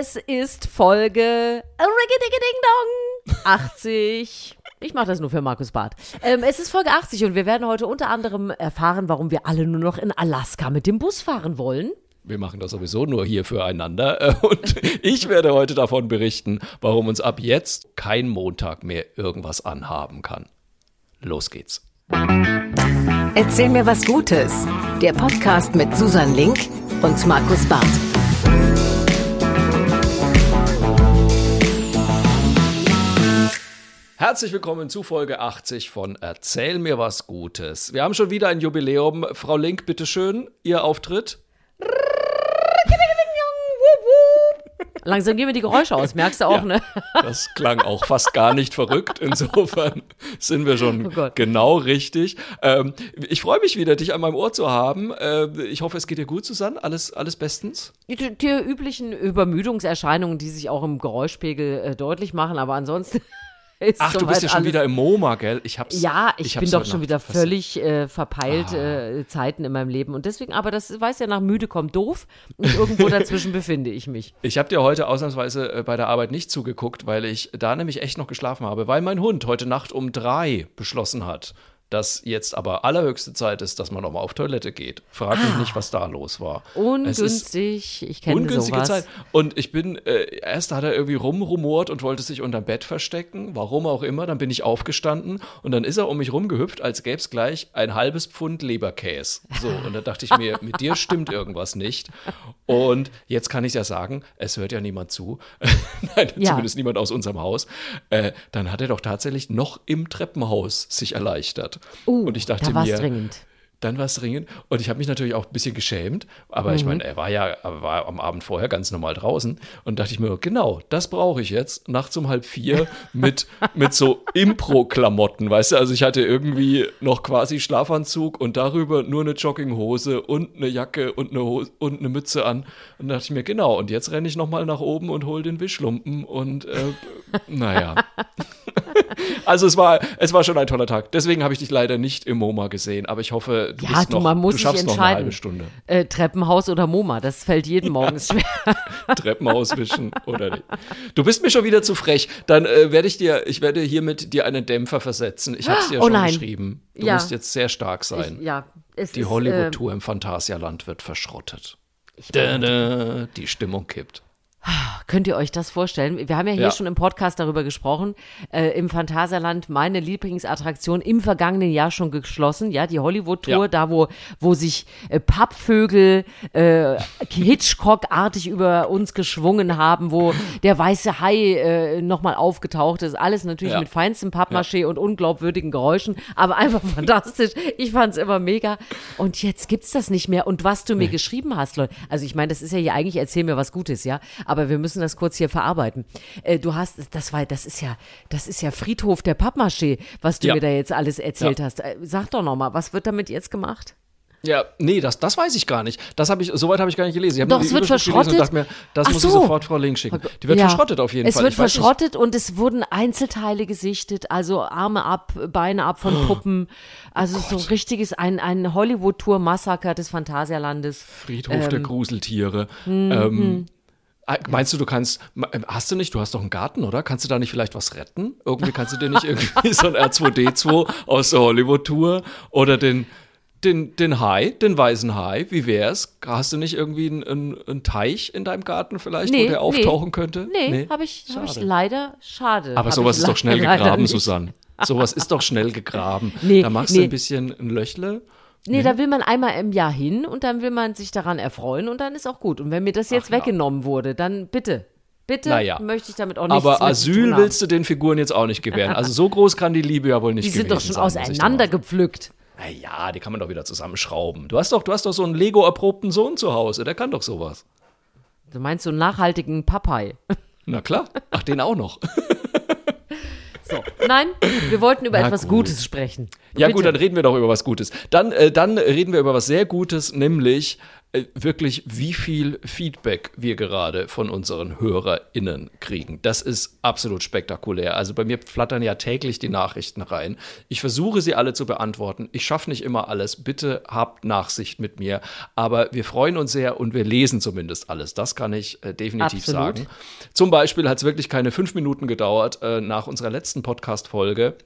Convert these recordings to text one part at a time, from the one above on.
Es ist Folge Ding Dong 80. Ich mache das nur für Markus Barth. Ähm, es ist Folge 80 und wir werden heute unter anderem erfahren, warum wir alle nur noch in Alaska mit dem Bus fahren wollen. Wir machen das sowieso nur hier füreinander. Und ich werde heute davon berichten, warum uns ab jetzt kein Montag mehr irgendwas anhaben kann. Los geht's. Erzähl mir was Gutes. Der Podcast mit Susan Link und Markus Barth. Herzlich willkommen zu Folge 80 von Erzähl mir was Gutes. Wir haben schon wieder ein Jubiläum. Frau Link, bitteschön, Ihr Auftritt. Langsam gehen mir die Geräusche aus, merkst du auch, Ja. ne? Das klang auch fast gar nicht verrückt. Insofern sind wir schon Oh genau richtig. Ähm, ich freue mich wieder, dich an meinem Ohr zu haben. Äh, ich hoffe, es geht dir gut, Susanne. Alles, alles bestens? Die, die üblichen Übermüdungserscheinungen, die sich auch im Geräuschpegel äh, deutlich machen, aber ansonsten ist Ach, du bist ja schon alles wieder im MoMA, gell? Ich hab's. Ja, ich, bin hab's doch schon wieder völlig äh, verpeilt äh, Zeiten in meinem Leben. Und deswegen, aber das weiß ja nach müde kommt doof. Und irgendwo dazwischen befinde ich mich. Ich habe dir heute ausnahmsweise äh, bei der Arbeit nicht zugeguckt, weil ich da nämlich echt noch geschlafen habe, weil mein Hund heute Nacht um drei beschlossen hat, dass jetzt aber allerhöchste Zeit ist, dass man nochmal auf Toilette geht. Frag mich nicht, was da los war. Ungünstig. Ich kenne ungünstige sowas. Zeit. Und ich bin, äh, erst hat er irgendwie rumrumort und wollte sich unterm Bett verstecken, warum auch immer. Dann bin ich aufgestanden und dann ist er um mich rumgehüpft, als gäbe es gleich ein halbes Pfund Leberkäse. So, und da dachte ich mir, mit dir stimmt irgendwas nicht. Und jetzt kann ich ja sagen, es hört ja niemand zu. Nein, Ja. zumindest niemand aus unserem Haus. Äh, dann hat er doch tatsächlich noch im Treppenhaus sich erleichtert. Und ich dachte da mir, dringend. Dann war es dringend. Und ich habe mich natürlich auch ein bisschen geschämt. Aber Mhm. ich meine, er war ja er war am Abend vorher ganz normal draußen. Und dachte ich mir, genau, das brauche ich jetzt. Nachts um halb vier mit, mit so Impro-Klamotten, weißt du? Also ich hatte irgendwie noch quasi Schlafanzug und darüber nur eine Jogginghose und eine Jacke und eine, Hose und eine Mütze an. Und da dachte ich mir, genau, und jetzt renne ich nochmal nach oben und hole den Wischlumpen. Und äh, naja. Also es war, es war schon ein toller Tag. Deswegen habe ich dich leider nicht im MoMA gesehen. Aber ich hoffe, du, Ja, bist du, noch, man muss du schaffst noch eine halbe Stunde. Äh, Treppenhaus oder MoMA, das fällt jeden Morgen schwer. Treppen auswischen oder nicht. Du bist mir schon wieder zu frech. Dann äh, werde ich dir, ich werde hiermit dir einen Dämpfer versetzen. Ich habe es dir Oh schon nein. geschrieben. Du Ja. musst jetzt sehr stark sein. Ich, ja, es die Hollywood-Tour im Phantasialand wird verschrottet. Da, da, die Stimmung kippt. Könnt ihr euch das vorstellen? Wir haben ja hier Ja. schon im Podcast darüber gesprochen. Äh, Im Phantasialand meine Lieblingsattraktion im vergangenen Jahr schon geschlossen. Ja, die Hollywood-Tour, Ja. da wo, wo sich äh, Pappvögel äh, Hitchcock-artig über uns geschwungen haben, wo der weiße Hai äh, nochmal aufgetaucht ist. Alles natürlich Ja. mit feinstem Pappmaché und unglaubwürdigen Geräuschen, aber einfach fantastisch. Ich fand es immer mega. Und jetzt gibt's das nicht mehr. Und was du mir geschrieben hast, Leute, also ich meine, das ist ja hier eigentlich, erzähl mir was Gutes, ja, aber wir müssen das kurz hier verarbeiten. Äh, du hast, das war, das ist ja, das ist ja Friedhof der Pappmaché, was du Ja. mir da jetzt alles erzählt Ja. hast. Äh, sag doch nochmal, was wird damit jetzt gemacht? Ja, nee, das, das weiß ich gar nicht. Das habe ich, soweit habe ich gar nicht gelesen. Ich Doch, es wird verschrottet. Und dachte mir, das Ach muss so. ich sofort Frau Link schicken. Die wird Ja. verschrottet auf jeden es Fall. wird Ich verschrottet und es wurden Einzelteile gesichtet, also Arme ab, Beine ab Oh von Puppen. Also so ein richtiges, ein, ein Hollywood-Tour-Massaker des Phantasialandes. Friedhof Ähm. der Gruseltiere. Mhm. Ähm, äh, meinst du, du kannst, äh, hast du nicht, du hast doch einen Garten, oder? Kannst du da nicht vielleicht was retten? Irgendwie kannst du dir nicht irgendwie so ein R2D2 aus der Hollywood-Tour oder den, den, den Hai, den weißen Hai, wie wär's? Hast du nicht irgendwie einen, einen, Teich in deinem Garten vielleicht, Nee, wo der nee. auftauchen könnte? Nee, habe ich, hab ich leider, schade. Aber sowas ist doch schnell gegraben, nicht. Susanne. Sowas ist doch schnell gegraben. Nee, da machst nee. du ein bisschen ein Löchle. Nee, da will man einmal im Jahr hin und dann will man sich daran erfreuen und dann ist auch gut. Und wenn mir das jetzt Ach ja. weggenommen wurde, dann bitte, bitte Naja. möchte ich damit auch nichts Aber Asyl willst du den Figuren jetzt auch nicht gewähren. Also so groß kann die Liebe ja wohl nicht Die sind doch schon sein, muss ich auseinander da mal- gepflückt. Naja, die kann man doch wieder zusammenschrauben. Du hast doch, du hast doch so einen Lego-erprobten Sohn zu Hause, der kann doch sowas. Du meinst so einen nachhaltigen Papai. Na klar. Ach, den auch noch. So. Nein, wir wollten über Na etwas gut. Gutes sprechen. Ja Bitte. gut, dann reden wir doch über was Gutes. Dann, äh, dann reden wir über was sehr Gutes, nämlich wirklich, wie viel Feedback wir gerade von unseren HörerInnen kriegen. Das ist absolut spektakulär. Also bei mir flattern ja täglich die Nachrichten rein. Ich versuche sie alle zu beantworten. Ich schaffe nicht immer alles. Bitte habt Nachsicht mit mir. Aber wir freuen uns sehr und wir lesen zumindest alles. Das kann ich äh, definitiv Absolut. sagen. Zum Beispiel hat es wirklich keine fünf Minuten gedauert äh, nach unserer letzten Podcast-Folge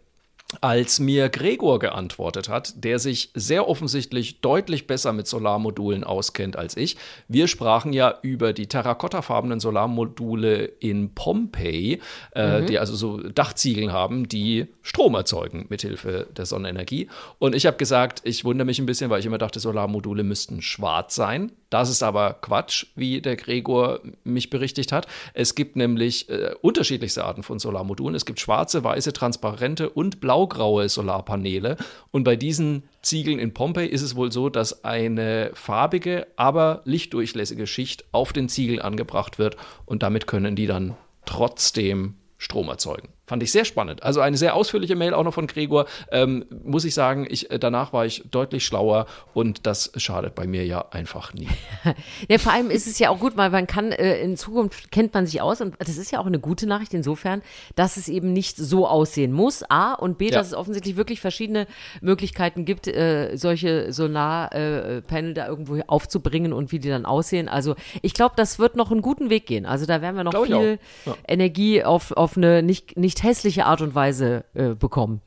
als mir Gregor geantwortet hat, der sich sehr offensichtlich deutlich besser mit Solarmodulen auskennt als ich. Wir sprachen ja über die terrakottafarbenen Solarmodule in Pompeii, äh, die also so Dachziegeln haben, die Strom erzeugen mithilfe der Sonnenenergie. Und ich habe gesagt, ich wundere mich ein bisschen, weil ich immer dachte, Solarmodule müssten schwarz sein. Das ist aber Quatsch, wie der Gregor mich berichtigt hat. Es gibt nämlich äh, unterschiedlichste Arten von Solarmodulen. Es gibt schwarze, weiße, transparente und blaugraue Solarpaneele. Und bei diesen Ziegeln in Pompeii ist es wohl so, dass eine farbige, aber lichtdurchlässige Schicht auf den Ziegel angebracht wird. Und damit können die dann trotzdem Strom erzeugen. Fand ich sehr spannend. Also eine sehr ausführliche Mail auch noch von Gregor. Ähm, muss ich sagen, ich, äh, danach war ich deutlich schlauer und das schadet bei mir ja einfach nie. Ja, vor allem ist es ja auch gut, weil man kann, äh, in Zukunft kennt man sich aus und das ist ja auch eine gute Nachricht insofern, dass es eben nicht so aussehen muss, A und B, Ja. dass es offensichtlich wirklich verschiedene Möglichkeiten gibt, äh, solche Solarpanel äh, da irgendwo aufzubringen und wie die dann aussehen. Also ich glaube, das wird noch einen guten Weg gehen. Also da werden wir noch Glaub viel. Ja. Energie auf, auf eine nicht, nicht hässliche Art und Weise äh, bekommen.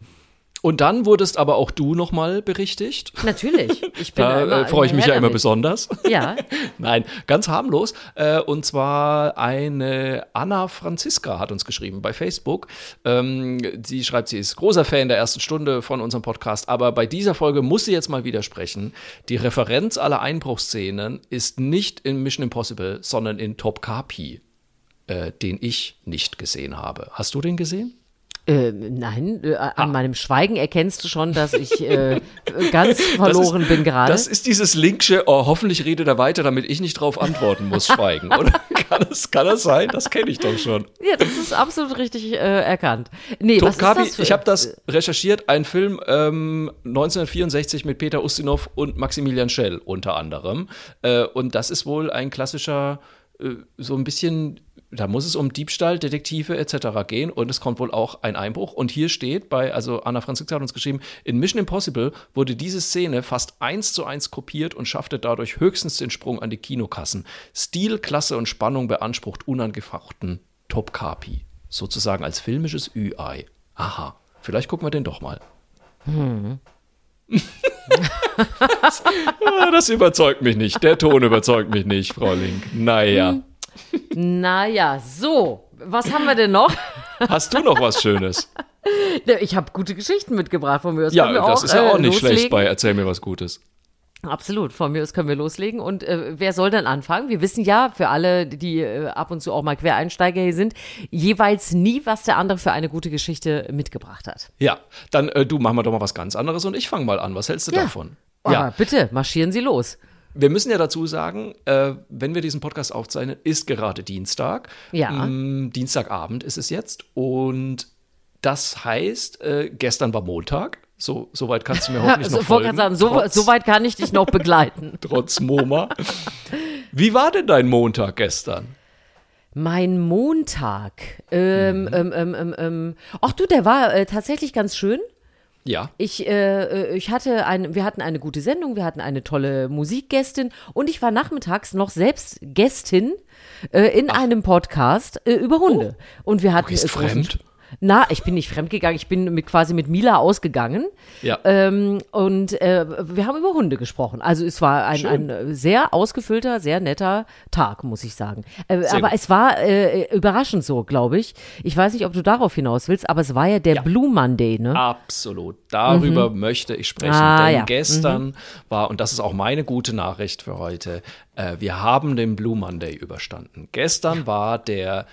Und dann wurdest aber auch du nochmal berichtigt. Natürlich. Ich bin Da äh, freue ich mich ja hinterher immer damit. besonders. Ja. Nein, ganz harmlos. Äh, und zwar eine Anna Franziska hat uns geschrieben bei Facebook. Ähm, sie schreibt, sie ist großer Fan der ersten Stunde von unserem Podcast, aber bei dieser Folge muss sie jetzt mal widersprechen. Die Referenz aller Einbruchsszenen ist nicht in Mission Impossible, sondern in Top Kapi, äh, den ich nicht gesehen habe. Hast du den gesehen? Äh, nein, äh, Ah. an meinem Schweigen erkennst du schon, dass ich äh, ganz verloren ist, bin gerade. Das ist dieses linksche, oh, hoffentlich redet er weiter, damit ich nicht drauf antworten muss, schweigen, oder? kann, das, kann das sein? Das kenne ich doch schon. Ja, das ist absolut richtig äh, erkannt. Nee, was Top Kapi, ist das für, ich habe das recherchiert, ein Film ähm, 1964 mit Peter Ustinov und Maximilian Schell unter anderem. Äh, und das ist wohl ein klassischer, äh, so ein bisschen, da muss es um Diebstahl, Detektive etc. gehen und es kommt wohl auch ein Einbruch. Und hier steht bei, also Anna Franziska hat uns geschrieben, in Mission Impossible wurde diese Szene fast eins zu eins kopiert und schaffte dadurch höchstens den Sprung an die Kinokassen. Stil, Klasse und Spannung beansprucht unangefochten Top Kapi. Sozusagen als filmisches Ü-Ei. Aha, vielleicht gucken wir den doch mal. Ah, das überzeugt mich nicht. Der Ton überzeugt mich nicht, Frau Link. Naja. Naja, so, was haben wir denn noch? Hast du noch was Schönes? Ich habe gute Geschichten mitgebracht von mir. aus Ja, wir das ist ja äh, auch nicht schlecht loslegen. bei Erzähl mir was Gutes. Absolut, von mir aus können wir loslegen. Und äh, wer soll dann anfangen? Wir wissen ja, für alle, die äh, ab und zu auch mal Quereinsteiger hier sind, jeweils nie, was der andere für eine gute Geschichte mitgebracht hat. Ja, dann äh, du mach mal doch mal was ganz anderes und ich fange mal an. Was hältst du Ja. davon? Aber Ja, bitte, marschieren Sie los. Wir müssen ja dazu sagen, äh, wenn wir diesen Podcast aufzeichnen, ist gerade Dienstag. Ja. Mm, Dienstagabend ist es jetzt und das heißt, äh, gestern war Montag. So, so weit kannst du mir hoffentlich noch wollte folgen. sagen, so, trotz, so weit kann ich dich noch begleiten. trotz MoMA. Wie war denn dein Montag gestern? Mein Montag. Ähm, ähm, ähm, ähm, ähm. Ach du, der war äh, tatsächlich ganz schön. Ja. Ich, äh, äh, ich hatte ein, wir hatten eine gute Sendung, wir hatten eine tolle Musikgästin und ich war nachmittags noch selbst Gästin äh, in einem Podcast äh, über Hunde. Und wir hatten Oh. gehst äh, großen- fremd? Na, ich bin nicht fremdgegangen, ich bin mit, quasi mit Mila ausgegangen. Ja. Ähm, und äh, wir haben über Hunde gesprochen. Also es war ein, ein sehr ausgefüllter, sehr netter Tag, muss ich sagen. Äh, aber gut. es war äh, überraschend so, glaube ich. Ich weiß nicht, ob du darauf hinaus willst, aber es war ja der Blue Monday, ne? Absolut. Darüber möchte ich sprechen. Ah, denn ja. gestern war, und das ist auch meine gute Nachricht für heute, äh, wir haben den Blue Monday überstanden. Gestern war der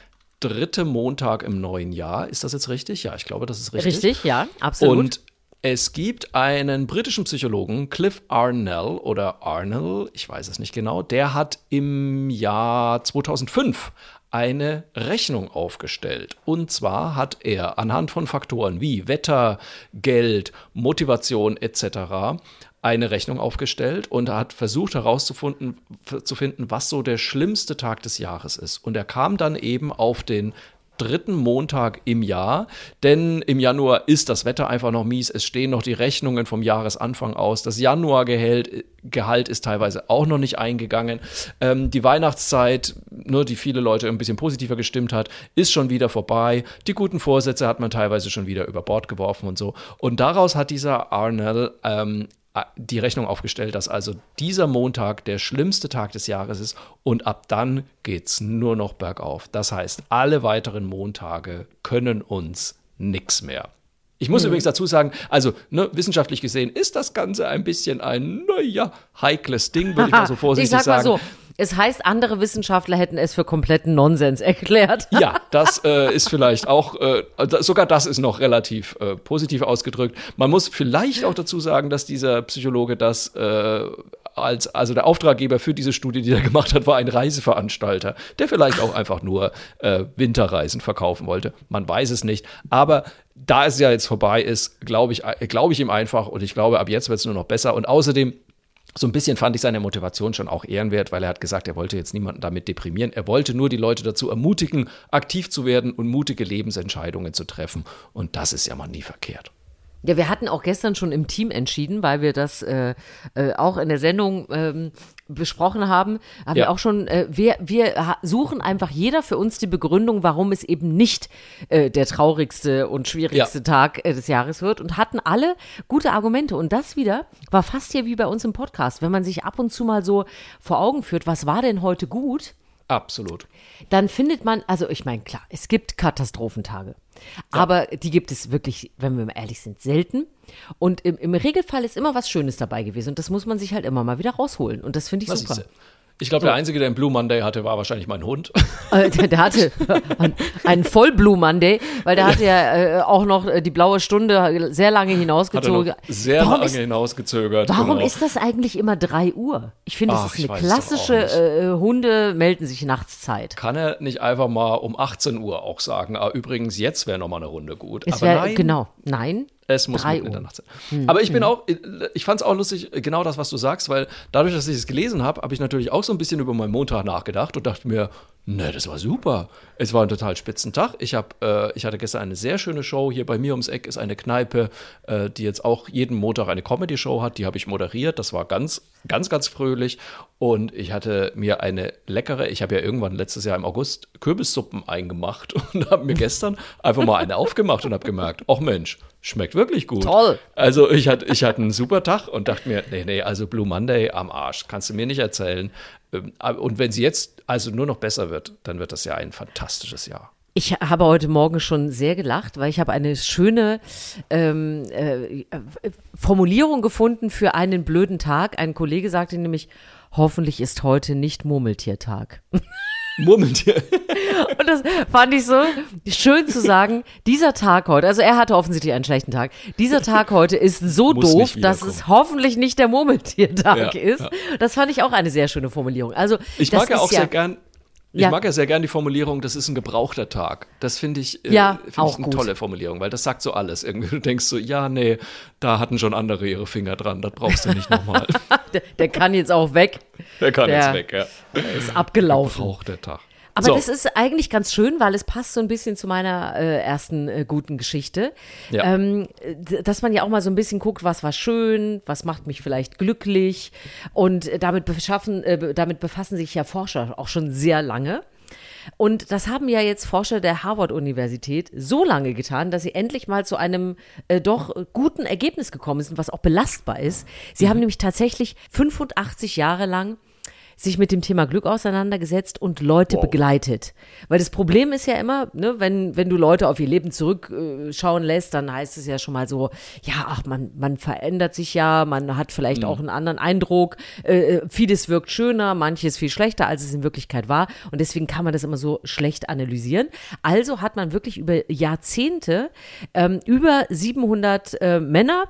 dritte Montag im neuen Jahr. Ist das jetzt richtig? Ja, ich glaube, das ist richtig. Richtig, ja, absolut. Und Es gibt einen britischen Psychologen, Cliff Arnell oder Arnell, ich weiß es nicht genau, der hat im Jahr 2005 eine Rechnung aufgestellt. Und zwar hat er anhand von Faktoren wie Wetter, Geld, Motivation etc. eine Rechnung aufgestellt und hat versucht herauszufinden, zu finden, was so der schlimmste Tag des Jahres ist. Und er kam dann eben auf den dritten Montag im Jahr, denn im Januar ist das Wetter einfach noch mies. Es stehen noch die Rechnungen vom Jahresanfang aus. Das Januargehalt Gehalt ist teilweise auch noch nicht eingegangen. Ähm, die Weihnachtszeit, nur die viele Leute ein bisschen positiver gestimmt hat, ist schon wieder vorbei. Die guten Vorsätze hat man teilweise schon wieder über Bord geworfen und so. Und daraus hat dieser Arnell ähm, die Rechnung aufgestellt, dass also dieser Montag der schlimmste Tag des Jahres ist und ab dann geht es nur noch bergauf. Das heißt, alle weiteren Montage können uns nichts mehr. Ich muss mhm. übrigens dazu sagen, also ne, wissenschaftlich gesehen ist das Ganze ein bisschen ein, naja, heikles Ding, würde ich mal so vorsichtig ich sag mal sagen. So. Es heißt, andere Wissenschaftler hätten es für kompletten Nonsens erklärt. Ja, das äh, ist vielleicht auch, äh, sogar das ist noch relativ äh, positiv ausgedrückt. Man muss vielleicht auch dazu sagen, dass dieser Psychologe das äh, als, also der Auftraggeber für diese Studie, die er gemacht hat, war ein Reiseveranstalter, der vielleicht auch einfach nur äh, Winterreisen verkaufen wollte. Man weiß es nicht. Aber da es ja jetzt vorbei ist, glaube ich, äh, glaube ich ihm einfach und ich glaube, ab jetzt wird es nur noch besser. Und außerdem so ein bisschen fand ich seine Motivation schon auch ehrenwert, weil er hat gesagt, er wollte jetzt niemanden damit deprimieren. Er wollte nur die Leute dazu ermutigen, aktiv zu werden und mutige Lebensentscheidungen zu treffen. Und das ist ja mal nie verkehrt. Ja, wir hatten auch gestern schon im Team entschieden, weil wir das äh, äh, auch in der Sendung ähm, besprochen haben, haben ja. wir auch schon, äh, wir, wir suchen einfach jeder für uns die Begründung, warum es eben nicht äh, der traurigste und schwierigste ja. Tag äh, des Jahres wird und hatten alle gute Argumente. Und das wieder war fast hier wie bei uns im Podcast. Wenn man sich ab und zu mal so vor Augen führt, was war denn heute gut? Absolut. Dann findet man, also ich meine, klar, es gibt Katastrophentage. Ja. Aber die gibt es wirklich, wenn wir mal ehrlich sind, selten. Und im, im, Regelfall ist immer was Schönes dabei gewesen. Und das muss man sich halt immer mal wieder rausholen. Und das finde ich was super. Ich glaube, der Einzige, der einen Blue Monday hatte, war wahrscheinlich mein Hund. Äh, der, hatte einen voll Blue Monday, weil der hatte ja äh, auch noch die blaue Stunde sehr lange hinausgezogen. sehr warum lange ist, hinausgezögert. Warum genau. ist das eigentlich immer 3 Uhr? Ich finde, das ist eine klassische äh, Hunde melden sich nachts Zeit. Kann er nicht einfach mal um 18 Uhr auch sagen, ah, übrigens, jetzt wäre noch mal eine Runde gut. Es wär, nein. Genau, nein. Es muss mitten in der Nacht sein. Hm. Aber ich bin hm. auch, ich fand es auch lustig, genau das, was du sagst, weil dadurch, dass ich es gelesen habe, habe ich natürlich auch so ein bisschen über meinen Montag nachgedacht und dachte mir, ne, das war super. Es war ein total spitzen Tag. Ich, hab, äh, ich hatte gestern eine sehr schöne Show. Hier bei mir ums Eck ist eine Kneipe, äh, die jetzt auch jeden Montag eine Comedy-Show hat. Die habe ich moderiert. Das war ganz, ganz, ganz fröhlich. Und ich hatte mir eine leckere, ich habe ja irgendwann letztes Jahr im August Kürbissuppen eingemacht und habe mir gestern einfach mal eine aufgemacht und habe gemerkt, ach Mensch, schmeckt wirklich gut. Toll. Also ich hatte, ich hatte einen super Tag und dachte mir, nee, nee, also Blue Monday am Arsch, kannst du mir nicht erzählen. Ähm, und wenn sie jetzt also nur noch besser wird, dann wird das ja ein fantastisches Jahr. Ich habe heute Morgen schon sehr gelacht, weil ich habe eine schöne ähm, äh, Formulierung gefunden für einen blöden Tag. Ein Kollege sagte nämlich, hoffentlich ist heute nicht Murmeltiertag. Murmeltier. Und das fand ich so schön zu sagen, dieser Tag heute, also er hatte offensichtlich einen schlechten Tag, dieser Tag heute ist so Muss doof, dass es hoffentlich nicht der Murmeltiertag ja, ist. Ja. Das fand ich auch eine sehr schöne Formulierung. Also, ich mag ja auch sehr gern ich ja. mag ja sehr gern die Formulierung, das ist ein gebrauchter Tag. Das finde ich, äh, ja, find ich eine gut. tolle Formulierung, weil das sagt so alles. Irgendwie du denkst so, ja, nee, da hatten schon andere ihre Finger dran, das brauchst du nicht nochmal. der, der, kann jetzt auch weg. Der kann der, jetzt weg, ja. Ist abgelaufen. Gebrauchter Tag. Aber so. das ist eigentlich ganz schön, weil es passt so ein bisschen zu meiner äh, ersten äh, guten Geschichte. Ja. Ähm, dass man ja auch mal so ein bisschen guckt, was war schön, was macht mich vielleicht glücklich. Und damit, beschaffen, äh, damit befassen sich ja Forscher auch schon sehr lange. Und das haben ja jetzt Forscher der Harvard-Universität so lange getan, dass sie endlich mal zu einem äh, doch guten Ergebnis gekommen sind, was auch belastbar ist. Sie mhm. haben nämlich tatsächlich 85 Jahre lang sich mit dem Thema Glück auseinandergesetzt und Leute Wow. begleitet. Weil das Problem ist ja immer, ne, wenn, wenn du Leute auf ihr Leben zurückschauen lässt, dann heißt es ja schon mal so, ja, ach, man, man verändert sich ja, man hat vielleicht auch einen anderen Eindruck, äh, äh, vieles wirkt schöner, manches viel schlechter, als es in Wirklichkeit war. Und deswegen kann man das immer so schlecht analysieren. Also hat man wirklich über Jahrzehnte ähm, über 700 äh, Männer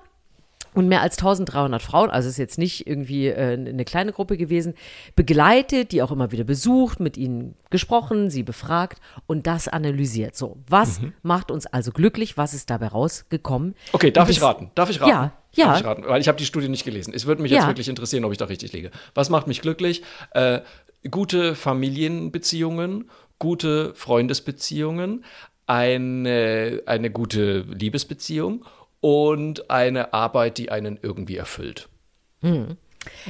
und mehr als 1300 Frauen, also ist jetzt nicht irgendwie äh, eine kleine Gruppe gewesen, begleitet, die auch immer wieder besucht, mit ihnen gesprochen, sie befragt und das analysiert. So, was macht uns also glücklich? Was ist dabei rausgekommen? Okay, darf ich raten? Darf ich raten? Ja, ja. Darf ich raten? Weil ich habe die Studie nicht gelesen. Es würde mich jetzt Ja. wirklich interessieren, ob ich da richtig liege. Was macht mich glücklich? Äh, gute Familienbeziehungen, gute Freundesbeziehungen, eine, eine gute Liebesbeziehung und eine Arbeit, die einen irgendwie erfüllt.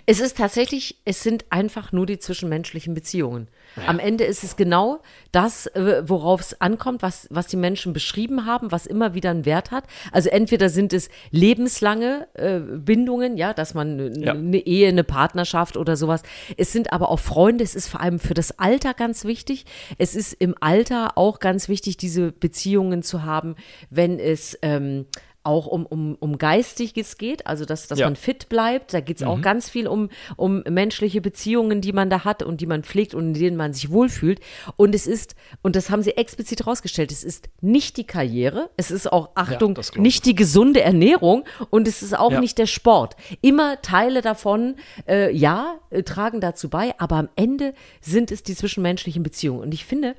Es ist tatsächlich, es sind einfach nur die zwischenmenschlichen Beziehungen. Am Ende ist es genau das, äh, worauf es ankommt, was, was die Menschen beschrieben haben, was immer wieder einen Wert hat. Also entweder sind es lebenslange äh, Bindungen, ja, dass man Ja. eine Ehe, eine Partnerschaft oder sowas. Es sind aber auch Freunde, es ist vor allem für das Alter ganz wichtig. Es ist im Alter auch ganz wichtig, diese Beziehungen zu haben, wenn es ähm, auch um, um, um Geistiges geht, also dass, dass Ja. man fit bleibt. Da geht es auch ganz viel um, um menschliche Beziehungen, die man da hat und die man pflegt und in denen man sich wohlfühlt. Und es ist, und das haben sie explizit rausgestellt, es ist nicht die Karriere, es ist auch, Achtung, ich. nicht die gesunde Ernährung und es ist auch Ja. nicht der Sport. Immer Teile davon, äh, ja, äh, tragen dazu bei, aber am Ende sind es die zwischenmenschlichen Beziehungen. Und ich finde,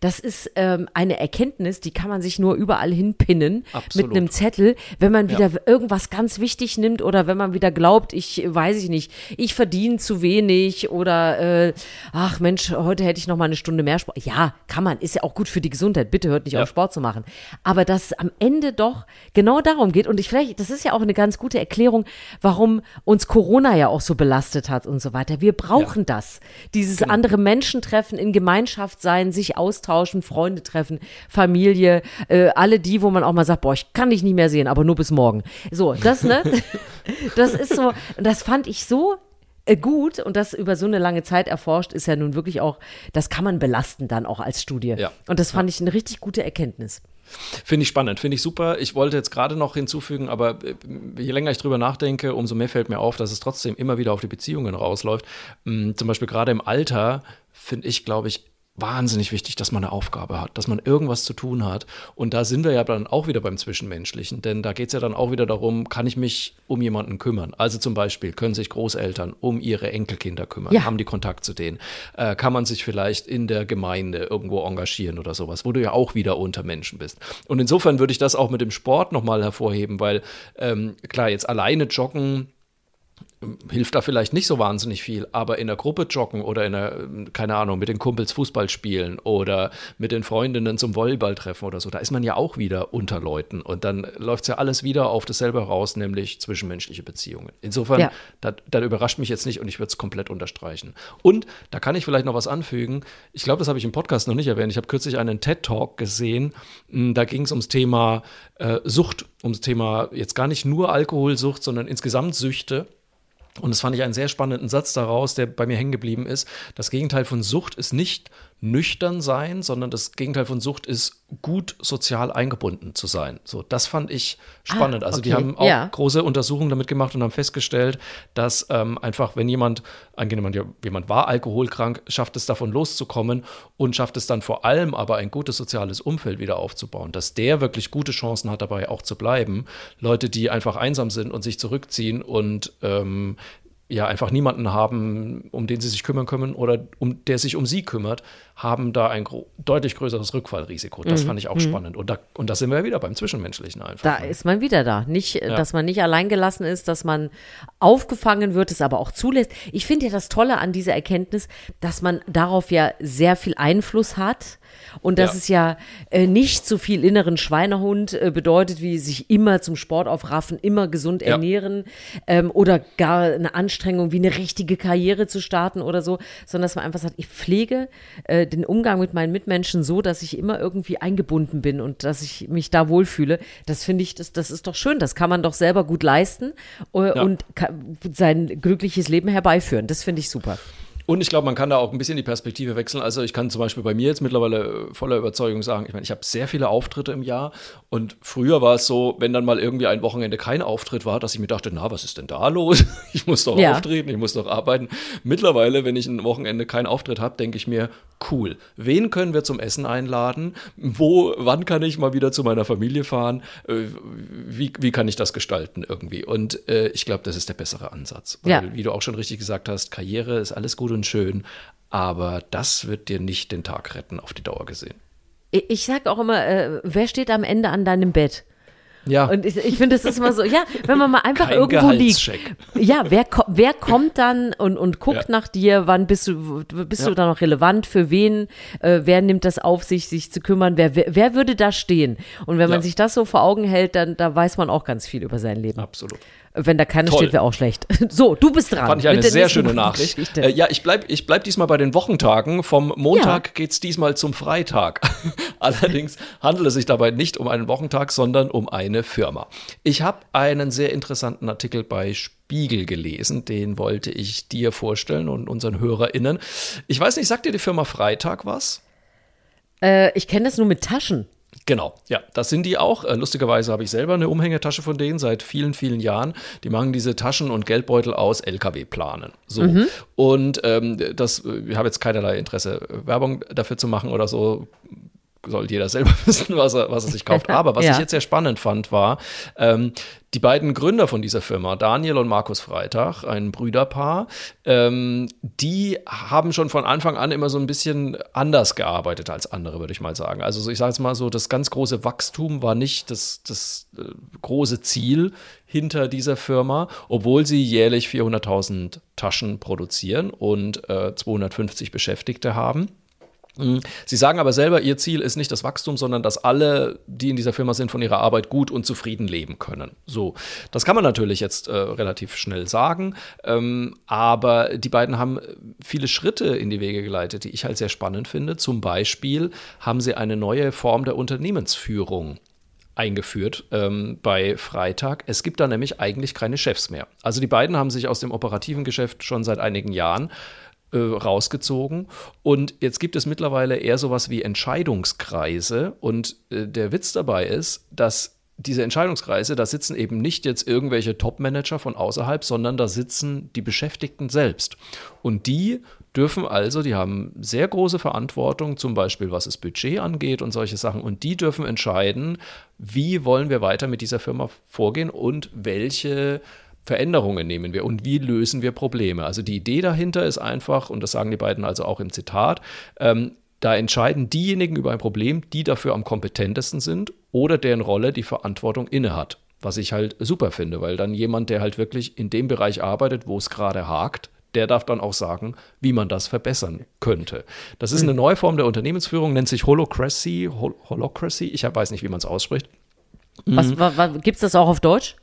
das ist ähm, eine Erkenntnis, die kann man sich nur überall hinpinnen Absolut. mit einem Zettel, wenn man wieder irgendwas ganz wichtig nimmt oder wenn man wieder glaubt, ich weiß ich nicht, ich verdiene zu wenig oder äh, ach Mensch, heute hätte ich noch mal eine Stunde mehr Sport. Ja, kann man, ist ja auch gut für die Gesundheit. Bitte hört nicht Ja. auf Sport zu machen. Aber dass es am Ende doch genau darum geht und ich vielleicht, das ist ja auch eine ganz gute Erklärung, warum uns Corona ja auch so belastet hat und so weiter. Wir brauchen das, dieses Genau. andere Menschen treffen, in Gemeinschaft sein, sich austauschen, Freunde treffen, Familie, äh, alle die, wo man auch mal sagt, boah, ich kann dich nicht mehr sehen, aber nur bis morgen. So, das, ne? das ist so, das fand ich so äh, gut und das über so eine lange Zeit erforscht, ist ja nun wirklich auch, das kann man belasten dann auch als Studie. Ja. Und das fand ich eine richtig gute Erkenntnis. Finde ich spannend, finde ich super. Ich wollte jetzt gerade noch hinzufügen, aber äh, je länger ich drüber nachdenke, umso mehr fällt mir auf, dass es trotzdem immer wieder auf die Beziehungen rausläuft. Mm, Zum Beispiel gerade im Alter finde ich, glaube ich, wahnsinnig wichtig, dass man eine Aufgabe hat, dass man irgendwas zu tun hat. Und da sind wir ja dann auch wieder beim Zwischenmenschlichen, denn da geht es ja dann auch wieder darum, kann ich mich um jemanden kümmern? Also zum Beispiel, können sich Großeltern um ihre Enkelkinder kümmern? Ja. Haben die Kontakt zu denen? Äh, kann man sich vielleicht in der Gemeinde irgendwo engagieren oder sowas, wo du ja auch wieder unter Menschen bist. Und insofern würde ich das auch mit dem Sport nochmal hervorheben, weil ähm, klar, jetzt alleine joggen hilft da vielleicht nicht so wahnsinnig viel, aber in der Gruppe joggen oder in der, keine Ahnung, mit den Kumpels Fußball spielen oder mit den Freundinnen zum Volleyball treffen oder so, da ist man ja auch wieder unter Leuten und dann läuft es ja alles wieder auf dasselbe raus, nämlich zwischenmenschliche Beziehungen. Insofern, Ja. das, das überrascht mich jetzt nicht und ich würde es komplett unterstreichen. Und da kann ich vielleicht noch was anfügen. Ich glaube, das habe ich im Podcast noch nicht erwähnt. Ich habe kürzlich einen TED-Talk gesehen. Mm, Da ging es ums Thema äh, Sucht, ums Thema jetzt gar nicht nur Alkoholsucht, sondern insgesamt Süchte. Und das fand ich einen sehr spannenden Satz daraus, der bei mir hängen geblieben ist. Das Gegenteil von Sucht ist nicht nüchtern sein, sondern das Gegenteil von Sucht ist gut sozial eingebunden zu sein. So, das fand ich spannend. also die okay. haben auch Ja. große Untersuchungen damit gemacht und haben festgestellt, dass ähm, einfach, wenn jemand, angenommen, jemand war alkoholkrank, schafft es davon loszukommen und schafft es dann vor allem aber ein gutes soziales Umfeld wieder aufzubauen, dass der wirklich gute Chancen hat, dabei auch zu bleiben. Leute, die einfach einsam sind und sich zurückziehen und ähm, ja einfach niemanden haben, um den sie sich kümmern können oder um der sich um sie kümmert, haben da ein deutlich größeres Rückfallrisiko. Das fand ich auch spannend. Und da, und da sind wir ja wieder beim Zwischenmenschlichen einfach. Da ne? ist man wieder da. Nicht, äh, dass man nicht allein gelassen ist, dass man aufgefangen wird, es aber auch zulässt. Ich finde ja das Tolle an dieser Erkenntnis, dass man darauf ja sehr viel Einfluss hat und dass Ja. es ja äh, nicht so viel inneren Schweinehund äh, bedeutet, wie sich immer zum Sport aufraffen, immer gesund Ja. ernähren ähm, oder gar eine Anstrengung wie eine richtige Karriere zu starten oder so, sondern dass man einfach sagt, ich pflege äh, den Umgang mit meinen Mitmenschen so, dass ich immer irgendwie eingebunden bin und dass ich mich da wohlfühle. Das finde ich, das, das ist doch schön. Das kann man doch selber gut leisten äh, Ja. und sein glückliches Leben herbeiführen. Das finde ich super. Und ich glaube, man kann da auch ein bisschen die Perspektive wechseln. Also ich kann zum Beispiel bei mir jetzt mittlerweile voller Überzeugung sagen, ich meine, ich habe sehr viele Auftritte im Jahr und früher war es so, wenn dann mal irgendwie ein Wochenende kein Auftritt war, dass ich mir dachte, na, was ist denn da los? Ich muss doch Ja. auftreten, ich muss doch arbeiten. Mittlerweile, wenn ich ein Wochenende keinen Auftritt habe, denke ich mir, cool, wen können wir zum Essen einladen? Wo, wann kann ich mal wieder zu meiner Familie fahren? Äh, Wie, wie kann ich das gestalten irgendwie? Und äh, ich glaube, das ist der bessere Ansatz. Weil, Ja. wie du auch schon richtig gesagt hast, Karriere ist alles gut und schön, aber das wird dir nicht den Tag retten auf die Dauer gesehen. Ich, ich sag auch immer, äh, wer steht am Ende an deinem Bett? Ja, Und ich, ich finde, das ist immer so, ja, wenn man mal einfach Kein irgendwo liegt. Ja, wer, wer kommt dann und, und guckt Ja. nach dir? Wann bist du, bist Ja. du da noch relevant? Für wen? Äh, wer nimmt das auf sich, sich zu kümmern? Wer, wer, wer würde da stehen? Und wenn man Ja. sich das so vor Augen hält, dann da weiß man auch ganz viel über sein Leben. absolut. Wenn da keiner Toll. steht, wäre auch schlecht. So, du bist dran. Fand ich eine sehr schöne Nachricht. Äh, ja, ich bleib, ich bleib diesmal bei den Wochentagen. Vom Montag geht's diesmal zum Freitag. Allerdings handelt es sich dabei nicht um einen Wochentag, sondern um eine Firma. Ich habe einen sehr interessanten Artikel bei Spiegel gelesen, den wollte ich dir vorstellen und unseren HörerInnen. Ich weiß nicht, sagt dir die Firma Freitag was? Äh, ich kenne das nur mit Taschen. Genau, ja, das sind die auch. Äh, Lustigerweise habe ich selber eine Umhängetasche von denen seit vielen, vielen Jahren. Die machen diese Taschen und Geldbeutel aus LKW-Planen. So. Und ähm, das, äh, ich habe jetzt keinerlei Interesse, äh, Werbung dafür zu machen oder so. Soll jeder selber wissen, was er, was er sich kauft. Aber was Ja. ich jetzt sehr spannend fand, war, ähm, die beiden Gründer von dieser Firma, Daniel und Markus Freitag, ein Brüderpaar, ähm, die haben schon von Anfang an immer so ein bisschen anders gearbeitet als andere, würde ich mal sagen. Also so, ich sage jetzt mal so, das ganz große Wachstum war nicht das, das äh, große Ziel hinter dieser Firma, obwohl sie jährlich 400.000 Taschen produzieren und äh, 250 Beschäftigte haben. Mm. Sie sagen aber selber, ihr Ziel ist nicht das Wachstum, sondern dass alle, die in dieser Firma sind, von ihrer Arbeit gut und zufrieden leben können. So, das kann man natürlich jetzt äh, relativ schnell sagen, ähm, aber die beiden haben viele Schritte in die Wege geleitet, die ich halt sehr spannend finde. Zum Beispiel haben sie eine neue Form der Unternehmensführung eingeführt ähm, bei Freitag. Es gibt da nämlich eigentlich keine Chefs mehr. Also die beiden haben sich aus dem operativen Geschäft schon seit einigen Jahren äh, rausgezogen. Und jetzt gibt es mittlerweile eher sowas wie Entscheidungskreise. Und äh, der Witz dabei ist, dass diese Entscheidungskreise, da sitzen eben nicht jetzt irgendwelche Top-Manager von außerhalb, sondern da sitzen die Beschäftigten selbst. Und die dürfen also, die haben sehr große Verantwortung, zum Beispiel was das Budget angeht und solche Sachen. Und die dürfen entscheiden, wie wollen wir weiter mit dieser Firma vorgehen und welche Veränderungen nehmen wir und wie lösen wir Probleme. Also die Idee dahinter ist einfach, und das sagen die beiden also auch im Zitat, ähm, da entscheiden diejenigen über ein Problem, die dafür am kompetentesten sind oder deren Rolle die Verantwortung innehat. Was ich halt super finde, weil dann jemand, der halt wirklich in dem Bereich arbeitet, wo es gerade hakt, der darf dann auch sagen, wie man das verbessern könnte. Das ist eine neue Form der Unternehmensführung, nennt sich Holocracy, Hol Holocracy, ich weiß nicht, wie man es ausspricht. Was, wa, wa, gibt's das auch auf Deutsch?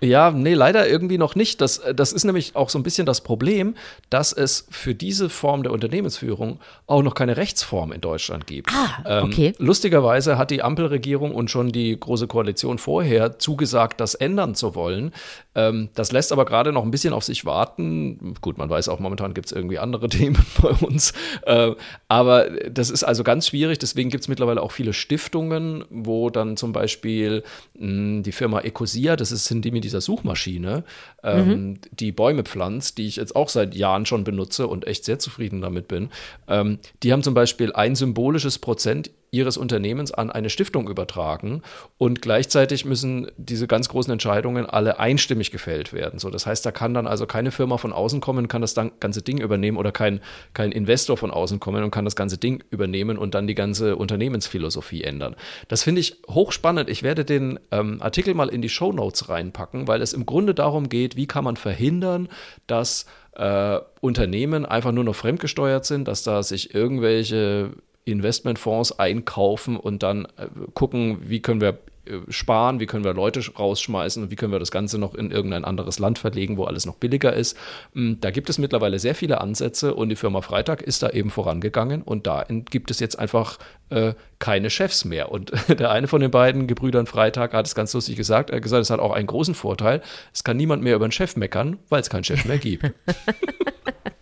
Ja, nee, leider irgendwie noch nicht. Das, das ist nämlich auch so ein bisschen das Problem, dass es für diese Form der Unternehmensführung auch noch keine Rechtsform in Deutschland gibt. Ah, okay. Ähm, lustigerweise hat die Ampelregierung und schon die Große Koalition vorher zugesagt, das ändern zu wollen. Ähm, das lässt aber gerade noch ein bisschen auf sich warten. Gut, man weiß auch, momentan gibt es irgendwie andere Themen bei uns. Äh, aber das ist also ganz schwierig. Deswegen gibt es mittlerweile auch viele Stiftungen, wo dann zum Beispiel mh, die Firma Ecosia, das ist, sind die mit dieser Suchmaschine, ähm, die Bäume pflanzt, die ich jetzt auch seit Jahren schon benutze und echt sehr zufrieden damit bin. Ähm, die haben zum Beispiel ein symbolisches Prozent ihres Unternehmens an eine Stiftung übertragen und gleichzeitig müssen diese ganz großen Entscheidungen alle einstimmig gefällt werden. So, das heißt, da kann dann also keine Firma von außen kommen, kann das ganze Ding übernehmen oder kein, kein Investor von außen kommen und kann das ganze Ding übernehmen und dann die ganze Unternehmensphilosophie ändern. Das finde ich hochspannend. Ich werde den ähm, Artikel mal in die Show Notes reinpacken, weil es im Grunde darum geht, wie kann man verhindern, dass äh, Unternehmen einfach nur noch fremdgesteuert sind, dass da sich irgendwelche Investmentfonds einkaufen und dann äh, gucken, wie können wir äh, sparen, wie können wir Leute rausschmeißen und wie können wir das Ganze noch in irgendein anderes Land verlegen, wo alles noch billiger ist. Mm, Da gibt es mittlerweile sehr viele Ansätze und die Firma Freitag ist da eben vorangegangen und da gibt es jetzt einfach äh, keine Chefs mehr. Und der eine von den beiden Gebrüdern Freitag hat es ganz lustig gesagt, er hat gesagt, es hat auch einen großen Vorteil, es kann niemand mehr über einen Chef meckern, weil es keinen Chef mehr gibt.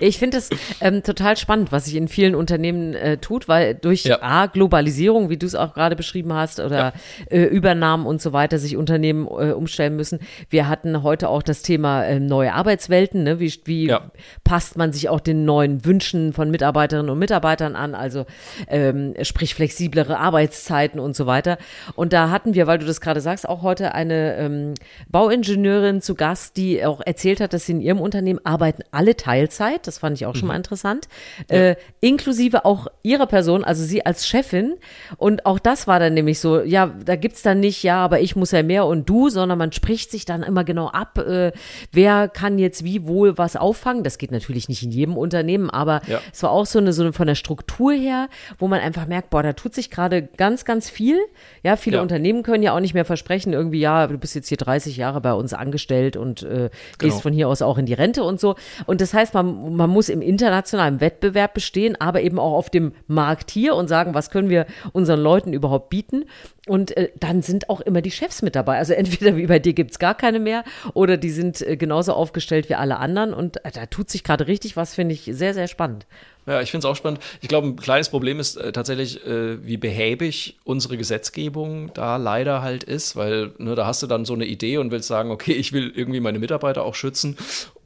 Ich finde es ähm, total spannend, was sich in vielen Unternehmen äh, tut, weil durch Ja. A, Globalisierung, wie du es auch gerade beschrieben hast, oder äh, Übernahmen und so weiter, sich Unternehmen äh, umstellen müssen. Wir hatten heute auch das Thema äh, neue Arbeitswelten. Ne? Wie, wie Ja. passt man sich auch den neuen Wünschen von Mitarbeiterinnen und Mitarbeitern an? Also ähm, sprich flexiblere Arbeitszeiten und so weiter. Und da hatten wir, weil du das gerade sagst, auch heute eine ähm, Bauingenieurin zu Gast, die auch erzählt hat, dass sie in ihrem Unternehmen arbeiten alle Teilzeit. Das fand ich auch schon mal interessant. Äh, inklusive auch ihrer Person, also sie als Chefin. Und auch das war dann nämlich so, ja, da gibt's dann nicht, ja, aber ich muss ja mehr und du, sondern man spricht sich dann immer genau ab, äh, wer kann jetzt wie wohl was auffangen. Das geht natürlich nicht in jedem Unternehmen, aber Ja. es war auch so eine, so eine von der Struktur her, wo man einfach merkt, boah, da tut sich gerade ganz, ganz viel. Ja, viele Ja. Unternehmen können ja auch nicht mehr versprechen, irgendwie, ja, du bist jetzt hier 30 Jahre bei uns angestellt und äh, Genau. gehst von hier aus auch in die Rente und so. Und das heißt, man, man muss im internationalen Wettbewerb bestehen, aber eben auch auf dem Markt hier und sagen, was können wir unseren Leuten überhaupt bieten. Und äh, dann sind auch immer die Chefs mit dabei. Also entweder wie bei dir gibt's gar keine mehr oder die sind äh, genauso aufgestellt wie alle anderen. Und äh, da tut sich gerade richtig was, finde ich sehr, sehr spannend. Ja, ich finde es auch spannend. Ich glaube, ein kleines Problem ist äh, tatsächlich, äh, wie behäbig unsere Gesetzgebung da leider halt ist, weil ne, da hast du dann so eine Idee und willst sagen, okay, ich will irgendwie meine Mitarbeiter auch schützen.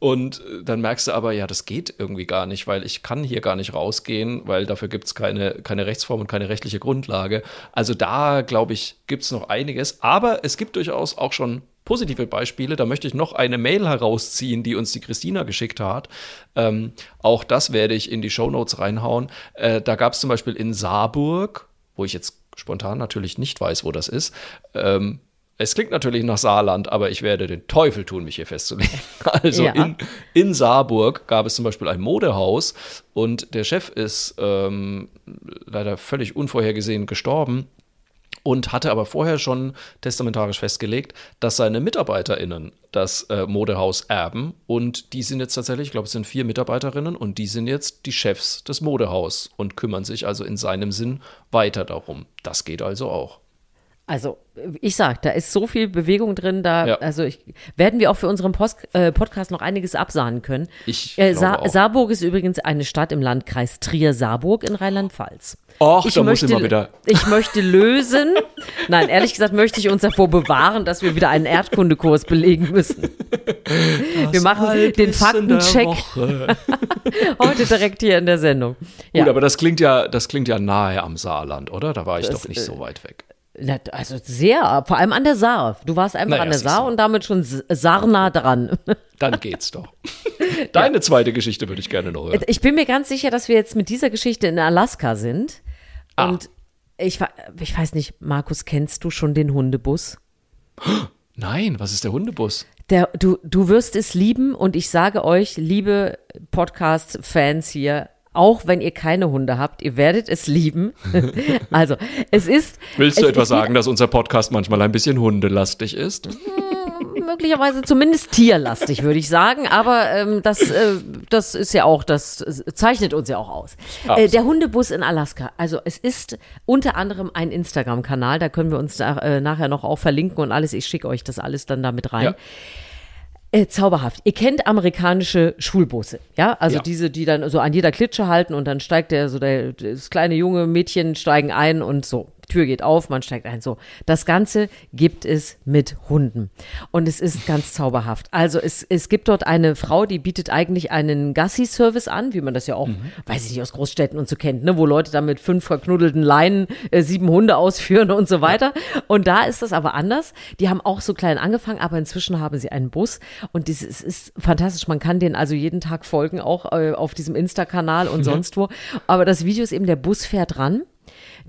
Und äh, dann merkst du aber, ja, das geht irgendwie gar nicht, weil ich kann hier gar nicht rausgehen, weil dafür gibt es keine, keine Rechtsform und keine rechtliche Grundlage. Also da, glaube ich, gibt es noch einiges. Aber es gibt durchaus auch schon positive Beispiele. Da möchte ich noch eine Mail herausziehen, die uns die Christina geschickt hat. Ähm, auch das werde ich in die Shownotes reinhauen. Äh, da gab es zum Beispiel in Saarburg, wo ich jetzt spontan natürlich nicht weiß, wo das ist. Ähm, es klingt natürlich nach Saarland, aber ich werde den Teufel tun, mich hier festzulegen. Also Ja. in, in Saarburg gab es zum Beispiel ein Modehaus und der Chef ist ähm, leider völlig unvorhergesehen gestorben und hatte aber vorher schon testamentarisch festgelegt, dass seine MitarbeiterInnen das äh, Modehaus erben und die sind jetzt tatsächlich, ich glaube, es sind vier Mitarbeiterinnen und die sind jetzt die Chefs des Modehaus und kümmern sich also in seinem Sinn weiter darum. Das geht also auch. Also, ich sag, da ist so viel Bewegung drin, da, Ja. also ich, werden wir auch für unseren Post, äh, Podcast noch einiges absahnen können. Ich äh, Sa. Saarburg ist übrigens eine Stadt im Landkreis Trier-Saarburg in Rheinland-Pfalz. Och, ich da muss möchte, immer wieder- Ich möchte lösen. Nein, ehrlich gesagt möchte ich uns davor bewahren, dass wir wieder einen Erdkundekurs belegen müssen. wir machen den Faktencheck heute direkt hier in der Sendung. Ja. Gut, aber das klingt ja, das klingt ja nahe am Saarland, oder? Da war ich doch nicht so weit weg. Also sehr, vor allem an der Saar. Du warst einfach Naja, an der Saar und damit schon s- saarnah dran. Dann geht's doch. Deine zweite Geschichte würde ich gerne noch hören. Ich bin mir ganz sicher, dass wir jetzt mit dieser Geschichte in Alaska sind. Ah. Und ich, ich weiß nicht, Markus, kennst du schon den Hundebus? Nein, was ist der Hundebus? Der, du, du wirst es lieben und ich sage euch, liebe Podcast-Fans hier, auch wenn ihr keine Hunde habt, ihr werdet es lieben. also, es ist. Willst du es, etwa es geht sagen, dass unser Podcast manchmal ein bisschen hundelastig ist? möglicherweise zumindest tierlastig, würde ich sagen. Aber ähm, das, äh, das ist ja auch, das äh, zeichnet uns ja auch aus. Äh, Absolut. der Hundebus in Alaska. Also es ist unter anderem ein Instagram-Kanal. Da können wir uns da, äh, nachher noch auch verlinken und alles. Ich schicke euch das alles dann damit rein. Ja. Äh, zauberhaft. Ihr kennt amerikanische Schulbusse, ja? Also Ja. diese, die dann so an jeder Klitsche halten und dann steigt der, so der, das kleine junge Mädchen steigen ein und so. Tür geht auf, man steigt ein, so. Das Ganze gibt es mit Hunden. Und es ist ganz zauberhaft. Also es, es gibt dort eine Frau, die bietet eigentlich einen Gassi-Service an, wie man das ja auch, weiß ich nicht, aus Großstädten und so kennt, ne? Wo Leute dann mit fünf verknuddelten Leinen äh, sieben Hunde ausführen und so weiter. Und da ist das aber anders. Die haben auch so klein angefangen, aber inzwischen haben sie einen Bus und das ist, ist fantastisch. Man kann den also jeden Tag folgen, auch äh, auf diesem Insta-Kanal und sonst wo. Aber das Video ist eben, der Bus fährt ran.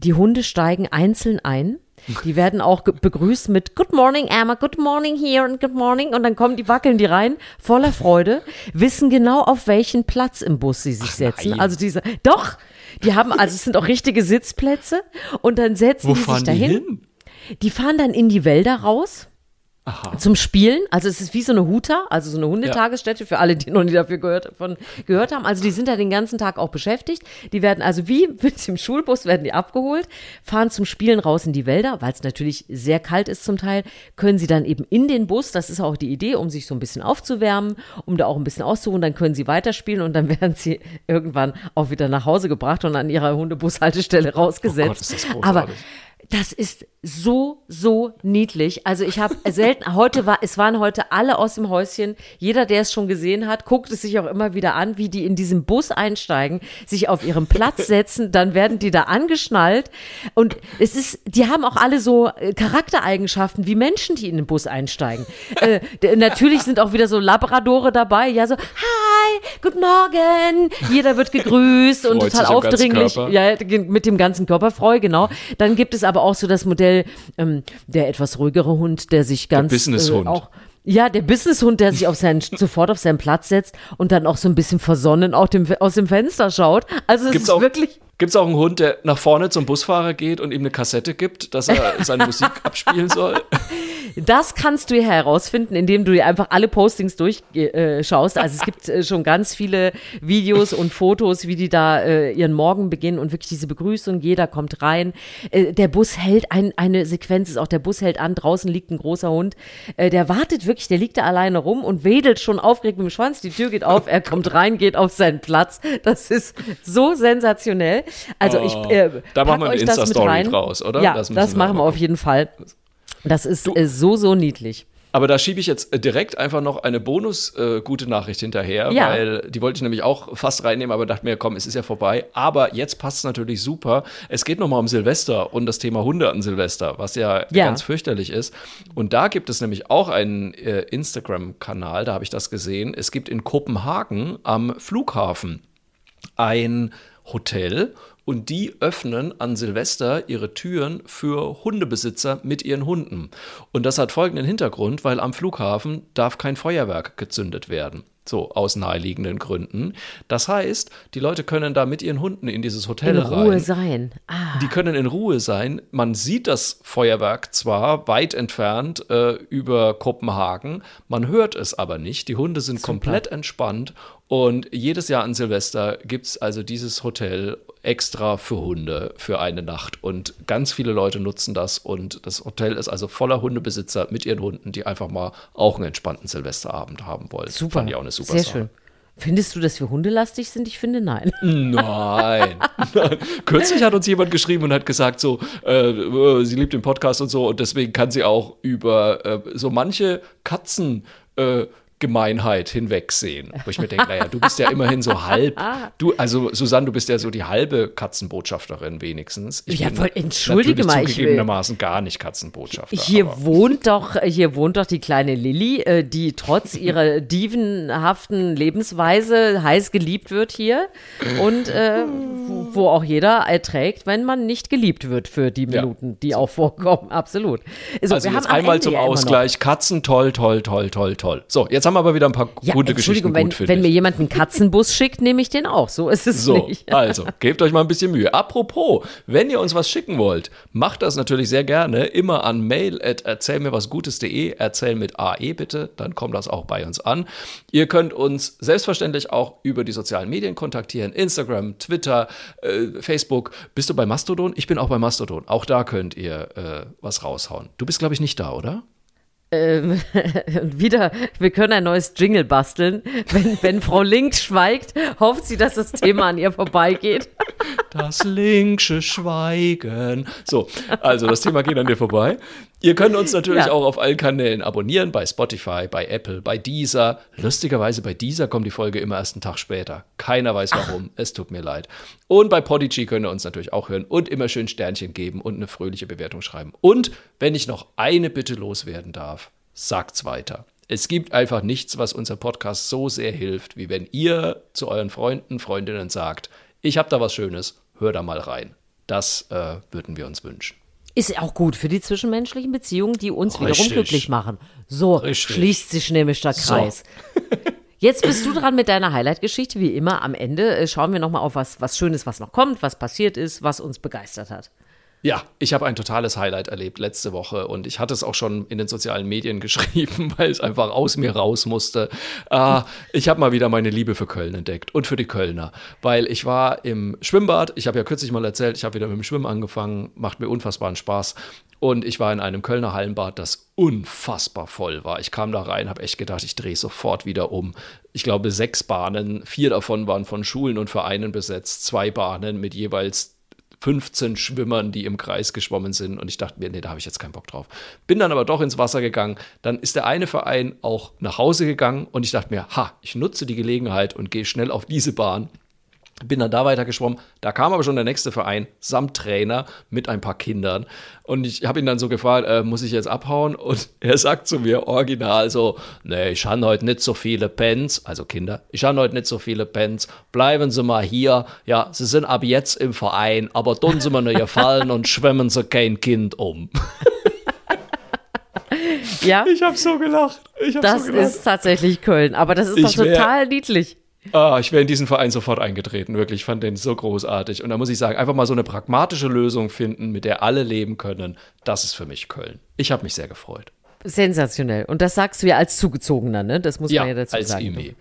Die Hunde steigen einzeln ein. Die werden auch begrüßt mit Good morning, Emma, good morning here and good morning. Und dann kommen die, wackeln die rein, voller Freude, wissen genau, auf welchen Platz im Bus sie sich setzen. nein. Also diese, doch, die haben, also es sind auch richtige Sitzplätze. Und dann setzen Wo die sich die dahin. hin? Die fahren dann in die Wälder raus. Zum Spielen. Also es ist wie so eine Huta, also so eine Hundetagesstätte für alle, die noch nie dafür gehört, von, gehört haben. Also die sind da den ganzen Tag auch beschäftigt. Die werden also wie mit dem Schulbus werden die abgeholt, fahren zum Spielen raus in die Wälder, weil es natürlich sehr kalt ist zum Teil, können sie dann eben in den Bus, das ist auch die Idee, um sich so ein bisschen aufzuwärmen, um da auch ein bisschen auszuruhen, dann können sie weiterspielen und dann werden sie irgendwann auch wieder nach Hause gebracht und an ihrer Hundebushaltestelle rausgesetzt. Oh Gott, ist das großartig. Aber das ist so, so niedlich. Also ich habe selten, heute war, es waren heute alle aus dem Häuschen. Jeder, der es schon gesehen hat, guckt es sich auch immer wieder an, wie die in diesen Bus einsteigen, sich auf ihren Platz setzen, dann werden die da angeschnallt. Und es ist, die haben auch alle so äh, Charaktereigenschaften wie Menschen, die in den Bus einsteigen. äh, natürlich sind auch wieder so Labradore dabei, ja, so, hi, guten Morgen. Jeder wird gegrüßt und total aufdringlich. Ja, mit dem ganzen Körper freu, genau. Dann gibt es aber auch so das Modell, ähm, der etwas ruhigere Hund, der sich ganz Businesshund. Äh, auch ja, der Businesshund, der sich auf seinen, sofort auf seinen Platz setzt und dann auch so ein bisschen versonnen auch dem, aus dem Fenster schaut. Also es Gibt's ist auch, wirklich. gibt's auch einen Hund, der nach vorne zum Busfahrer geht und ihm eine Kassette gibt, dass er seine Musik abspielen soll? Das kannst du ja herausfinden, indem du dir einfach alle Postings durchschaust. Äh, also es gibt äh, schon ganz viele Videos und Fotos, wie die da äh, ihren Morgen beginnen und wirklich diese Begrüßung, jeder kommt rein. Äh, der Bus hält, ein, eine Sequenz ist auch, der Bus hält an, draußen liegt ein großer Hund, der wartet wirklich, der liegt da alleine rum und wedelt schon aufgeregt mit dem Schwanz, die Tür geht auf, er kommt rein, geht auf seinen Platz. Das ist so sensationell. Also ich äh, Oh, da machen wir eine euch das mit Insta-Story rein. draus, oder? Ja, Das das, machen wir auf jeden Fall. Das ist äh, so, so niedlich. Aber da schiebe ich jetzt äh, direkt einfach noch eine bonus äh, gute Nachricht hinterher, Ja. weil die wollte ich nämlich auch fast reinnehmen, aber dachte mir, komm, es ist ja vorbei. Aber jetzt passt es natürlich super. Es geht nochmal um Silvester und das Thema Hunde an Silvester, was ja, Ja. ganz fürchterlich ist. Und da gibt es nämlich auch einen äh, Instagram-Kanal, da habe ich das gesehen. Es gibt in Kopenhagen am Flughafen ein Hotel und die öffnen an Silvester ihre Türen für Hundebesitzer mit ihren Hunden. Und das hat folgenden Hintergrund, weil am Flughafen darf kein Feuerwerk gezündet werden. So, aus naheliegenden Gründen. Das heißt, die Leute können da mit ihren Hunden in dieses Hotel In rein. Ruhe sein. Ah. Die können in Ruhe sein. Man sieht das Feuerwerk zwar weit entfernt äh, über Kopenhagen, man hört es aber nicht. Die Hunde sind komplett entspannt und jedes Jahr an Silvester gibt es also dieses Hotel extra für Hunde für eine Nacht und ganz viele Leute nutzen das und das Hotel ist also voller Hundebesitzer mit ihren Hunden, die einfach mal auch einen entspannten Silvesterabend haben wollen. Super. Fand ich auch eine super Sehr Sache. schön. Findest du, dass wir hundelastig sind? Ich finde nein. Nein. Kürzlich hat uns jemand geschrieben und hat gesagt, so, äh, äh, sie liebt den Podcast und so und deswegen kann sie auch über äh, so manche Katzen. Äh, Gemeinheit hinwegsehen. Wo ich mir denke, naja, du bist ja immerhin so halb. Du, also Susanne, du bist ja so die halbe Katzenbotschafterin wenigstens. Ich Ja, voll, entschuldige mal, ich zugegebenermaßen gar nicht Katzenbotschafter. Hier aber- wohnt doch, hier wohnt doch die kleine Lilly, äh, die trotz ihrer dievenhaften Lebensweise heiß geliebt wird hier und äh, wo- auch jeder erträgt, wenn man nicht geliebt wird für die Ja. Minuten, die auch vorkommen. Absolut. So, Also wir jetzt haben einmal zum ja Ausgleich. Katzen, toll, toll, toll, toll, toll. So, jetzt haben aber wieder ein paar Ja, gute Geschichten Entschuldigung, wenn, gut, wenn ich. mir jemand einen Katzenbus schickt, nehme ich den auch. So ist es So, nicht. also, gebt euch mal ein bisschen Mühe. Apropos, wenn ihr uns was schicken wollt, macht das natürlich sehr gerne. Immer an mail at erzählmirwasgutes.de. Erzähl mit AE bitte, dann kommt das auch bei uns an. Ihr könnt uns selbstverständlich auch über die sozialen Medien kontaktieren. Instagram, Twitter, äh, Facebook. Bist du bei Mastodon? Ich bin auch bei Mastodon. Auch da könnt ihr äh, was raushauen. Du bist, glaube ich, nicht da, oder? Ähm, wieder, wir können ein neues Jingle basteln. Wenn, wenn Frau Link schweigt, hofft sie, dass das Thema an ihr vorbeigeht. Das linksche Schweigen. So, also das Thema geht an dir vorbei. Ihr könnt uns natürlich Ja. auch auf allen Kanälen abonnieren, bei Spotify, bei Apple, bei Deezer. Lustigerweise bei Deezer kommt die Folge immer erst einen Tag später. Keiner weiß warum. Es tut mir leid. Und bei Podigy könnt ihr uns natürlich auch hören und immer schön Sternchen geben und eine fröhliche Bewertung schreiben. Und wenn ich noch eine Bitte loswerden darf, sagt's weiter. Es gibt einfach nichts, was unser Podcast so sehr hilft, wie wenn ihr zu euren Freunden, Freundinnen sagt, ich habe da was Schönes, hör da mal rein. Das äh, würden wir uns wünschen. Ist auch gut für die zwischenmenschlichen Beziehungen, die uns wiederum Richtig. glücklich machen. So Richtig. schließt sich nämlich der So. Kreis. Jetzt bist du dran mit deiner Highlight-Geschichte, wie immer. Am Ende äh, schauen wir nochmal auf was, was Schönes, was noch kommt, was passiert ist, was uns begeistert hat. Ja, ich habe ein totales Highlight erlebt letzte Woche und ich hatte es auch schon in den sozialen Medien geschrieben, weil es einfach aus mir raus musste. Äh, ich habe mal wieder meine Liebe für Köln entdeckt und für die Kölner, weil ich war im Schwimmbad. Ich habe ja kürzlich mal erzählt, ich habe wieder mit dem Schwimmen angefangen, macht mir unfassbaren Spaß. Und ich war in einem Kölner Hallenbad, das unfassbar voll war. Ich kam da rein, habe echt gedacht, ich drehe sofort wieder um. Ich glaube, sechs Bahnen, vier davon waren von Schulen und Vereinen besetzt, zwei Bahnen mit jeweils 15 Schwimmern, die im Kreis geschwommen sind. Und ich dachte mir, nee, da habe ich jetzt keinen Bock drauf. Bin dann aber doch ins Wasser gegangen. Dann ist der eine Verein auch nach Hause gegangen und ich dachte mir, ha, ich nutze die Gelegenheit und gehe schnell auf diese Bahn bin dann da weiter geschwommen. Da kam aber schon der nächste Verein samt Trainer mit ein paar Kindern. Und ich habe ihn dann so gefragt, äh, muss ich jetzt abhauen? Und er sagt zu mir original so, nee, ich habe heute nicht so viele Pens, also Kinder, ich habe heute nicht so viele Pens. Bleiben Sie mal hier. Ja, Sie sind ab jetzt im Verein, aber tun Sie mir nur gefallen und schwimmen Sie kein Kind um. Ja. Ich habe so gelacht. Ich hab das so gelacht. ist tatsächlich Köln, aber das ist doch Ich total niedlich. Ah, ich wäre in diesen Verein sofort eingetreten, wirklich. Ich fand den so großartig. Und da muss ich sagen, einfach mal so eine pragmatische Lösung finden, mit der alle leben können. Das ist für mich Köln. Ich habe mich sehr gefreut. Sensationell. Und das sagst du ja als Zugezogener, ne? Das muss Ja, man ja dazu als sagen. Imi.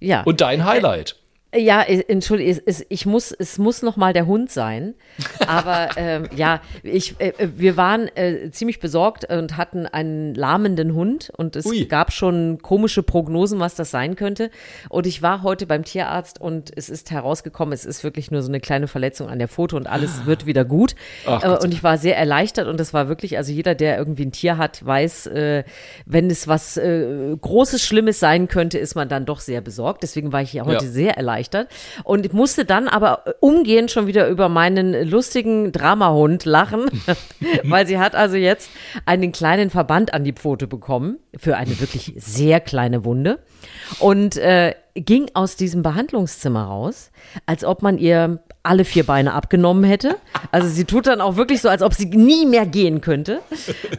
Ja. Und dein Highlight? Ja, entschuldige, es, ich muss, es muss noch mal der Hund sein. Aber ähm, ja, ich, äh, äh, wir waren äh, ziemlich besorgt und hatten einen lahmenden Hund und es Ui. gab schon komische Prognosen, was das sein könnte. Und ich war heute beim Tierarzt und es ist herausgekommen, es ist wirklich nur so eine kleine Verletzung an der Pfote und alles wird wieder gut. Ach, äh, und ich war sehr erleichtert und das war wirklich, also jeder, der irgendwie ein Tier hat, weiß, äh, wenn es was äh, Großes, Schlimmes sein könnte, ist man dann doch sehr besorgt. Deswegen war ich ja heute Ja. sehr erleichtert und ich musste dann aber umgehend schon wieder über meinen lustigen Dramahund lachen, weil sie hat also jetzt einen kleinen Verband an die Pfote bekommen für eine wirklich sehr kleine Wunde und äh, ging aus diesem Behandlungszimmer raus, als ob man ihr alle vier Beine abgenommen hätte. Also sie tut dann auch wirklich so, als ob sie nie mehr gehen könnte.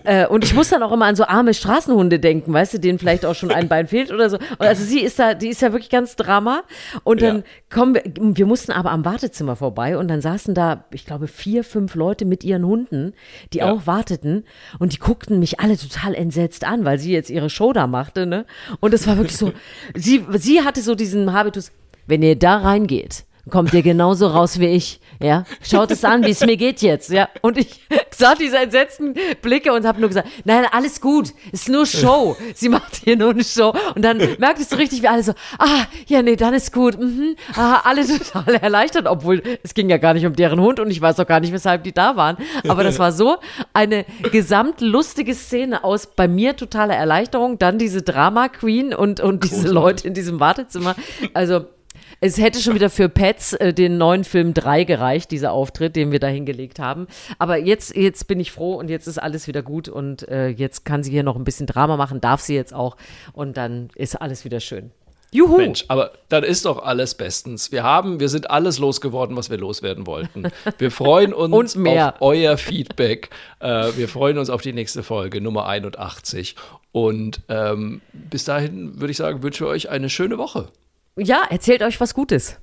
Äh, und ich muss dann auch immer an so arme Straßenhunde denken, weißt du, denen vielleicht auch schon ein Bein fehlt oder so. Und also sie ist da, die ist ja wirklich ganz Drama. Und dann Ja. kommen wir, wir mussten aber am Wartezimmer vorbei und dann saßen da, ich glaube, vier, fünf Leute mit ihren Hunden, die Ja. auch warteten und die guckten mich alle total entsetzt an, weil sie jetzt ihre Show da machte, ne? Und es war wirklich so, sie, sie hatte so diesen Habitus, wenn ihr da reingeht, kommt ihr genauso raus wie ich, ja? Schaut es an, wie es mir geht jetzt, ja? Und ich sah diese entsetzten Blicke und habe nur gesagt, nein, alles gut, ist nur Show. Sie macht hier nur eine Show. Und dann merktest du richtig, wie alle so, ah, ja, nee, dann ist gut, mhm, ah, alle total erleichtert, obwohl es ging ja gar nicht um deren Hund und ich weiß auch gar nicht, weshalb die da waren. Aber das war so eine gesamtlustige Szene aus bei mir totaler Erleichterung, dann diese Drama Queen und, und diese. Leute in diesem Wartezimmer. Also, es hätte schon wieder für Pets äh, den neuen Film 3 gereicht, dieser Auftritt, den wir da hingelegt haben. Aber jetzt, jetzt bin ich froh und jetzt ist alles wieder gut und äh, jetzt kann sie hier noch ein bisschen Drama machen, darf sie jetzt auch und dann ist alles wieder schön. Juhu! Mensch, aber dann ist doch alles bestens. Wir haben, wir sind alles losgeworden, was wir loswerden wollten. Wir freuen uns auf euer Feedback. Äh, wir freuen uns auf die nächste Folge, Nummer 81. Und ähm, bis dahin würde ich sagen, wünschen wir euch eine schöne Woche ja, erzählt euch was Gutes.